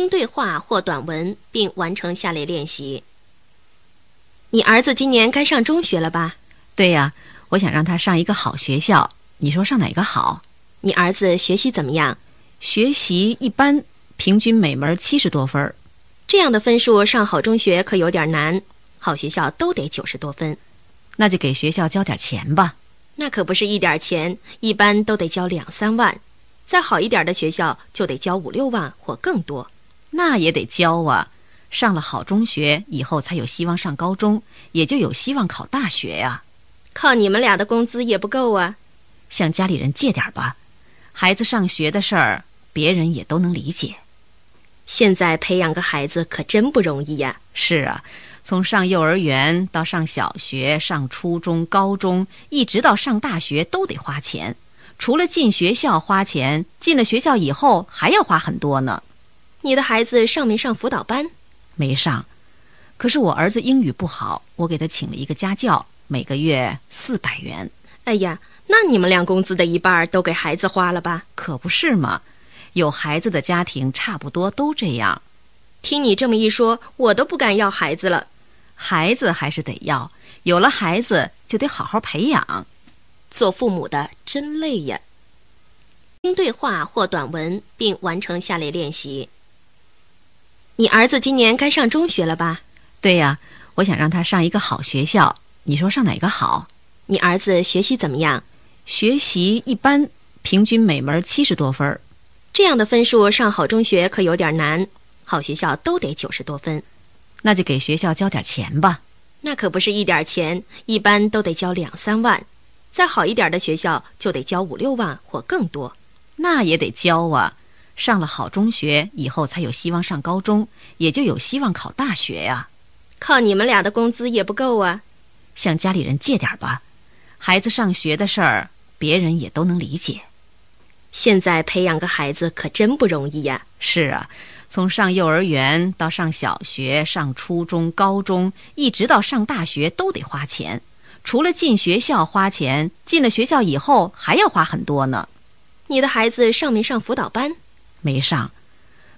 听对话或短文，并完成下列练习。你儿子今年该上中学了吧？对呀，我想让他上一个好学校。你说上哪个好？你儿子学习怎么样？学习一般，平均每门七十多分。这样的分数上好中学可有点难，好学校都得九十多分。那就给学校交点钱吧。那可不是一点钱，一般都得交两三万，再好一点的学校就得交五六万或更多。那也得交啊！上了好中学以后，才有希望上高中，也就有希望考大学呀。靠你们俩的工资也不够啊，向家里人借点吧。孩子上学的事儿，别人也都能理解。现在培养个孩子可真不容易呀。是啊，从上幼儿园到上小学、上初中、高中，一直到上大学，都得花钱。除了进学校花钱，进了学校以后还要花很多呢。你的孩子上没上辅导班？没上，可是我儿子英语不好，我给他请了一个家教，每个月四百元。哎呀，那你们俩工资的一半都给孩子花了吧？可不是嘛，有孩子的家庭差不多都这样。听你这么一说，我都不敢要孩子了。孩子还是得要，有了孩子就得好好培养。做父母的真累呀。听对话或短文，并完成下列练习。你儿子今年该上中学了吧？对呀，我想让他上一个好学校。你说上哪个好？你儿子学习怎么样？学习一般，平均每门七十多分儿。这样的分数上好中学可有点难，好学校都得九十多分。那就给学校交点钱吧。那可不是一点钱，一般都得交两三万，再好一点的学校就得交五六万或更多。那也得交啊！上了好中学以后，才有希望上高中，也就有希望考大学呀。靠你们俩的工资也不够啊，向家里人借点吧。孩子上学的事儿，别人也都能理解。现在培养个孩子可真不容易呀。是啊，从上幼儿园到上小学、上初中、高中，一直到上大学，都得花钱。除了进学校花钱，进了学校以后还要花很多呢。你的孩子上没上辅导班？没上，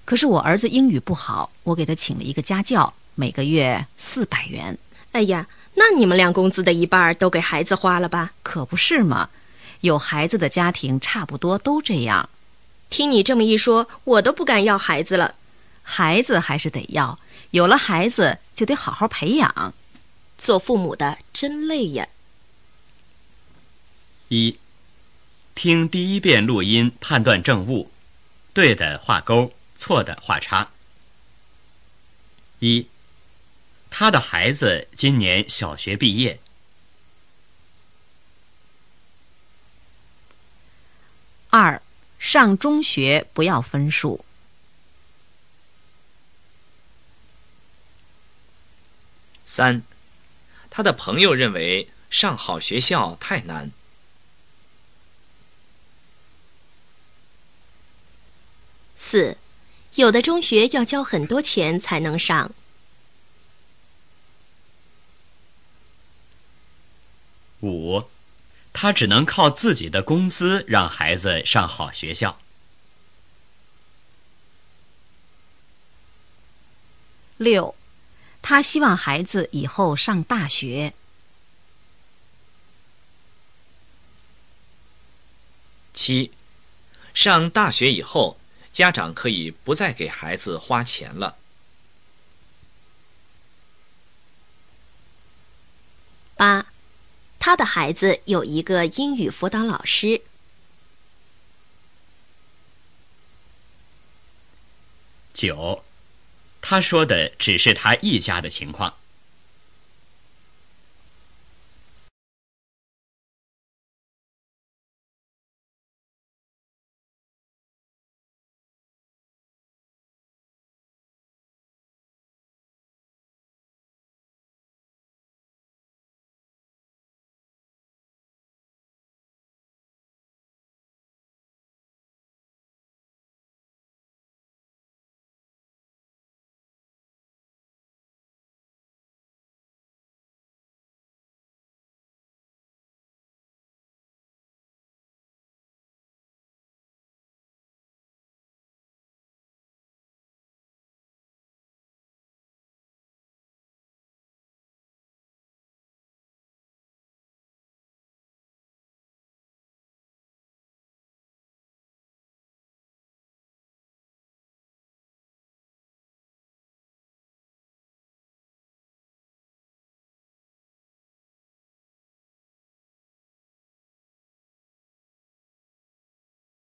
可是我儿子英语不好，我给他请了一个家教，每个月四百元。哎呀，那你们俩工资的一半都给孩子花了吧？可不是嘛，有孩子的家庭差不多都这样。听你这么一说，我都不敢要孩子了。孩子还是得要，有了孩子就得好好培养。做父母的真累呀。一，听第一遍录音，判断正误。对的画勾，错的画叉。一，他的孩子今年小学毕业。二，上中学不要分数。三，他的朋友认为上好学校太难。四，有的中学要交很多钱才能上。五，他只能靠自己的工资让孩子上好学校。六，他希望孩子以后上大学。七，上大学以后。家长可以不再给孩子花钱了。八，他的孩子有一个英语辅导老师。九，他说的只是他一家的情况。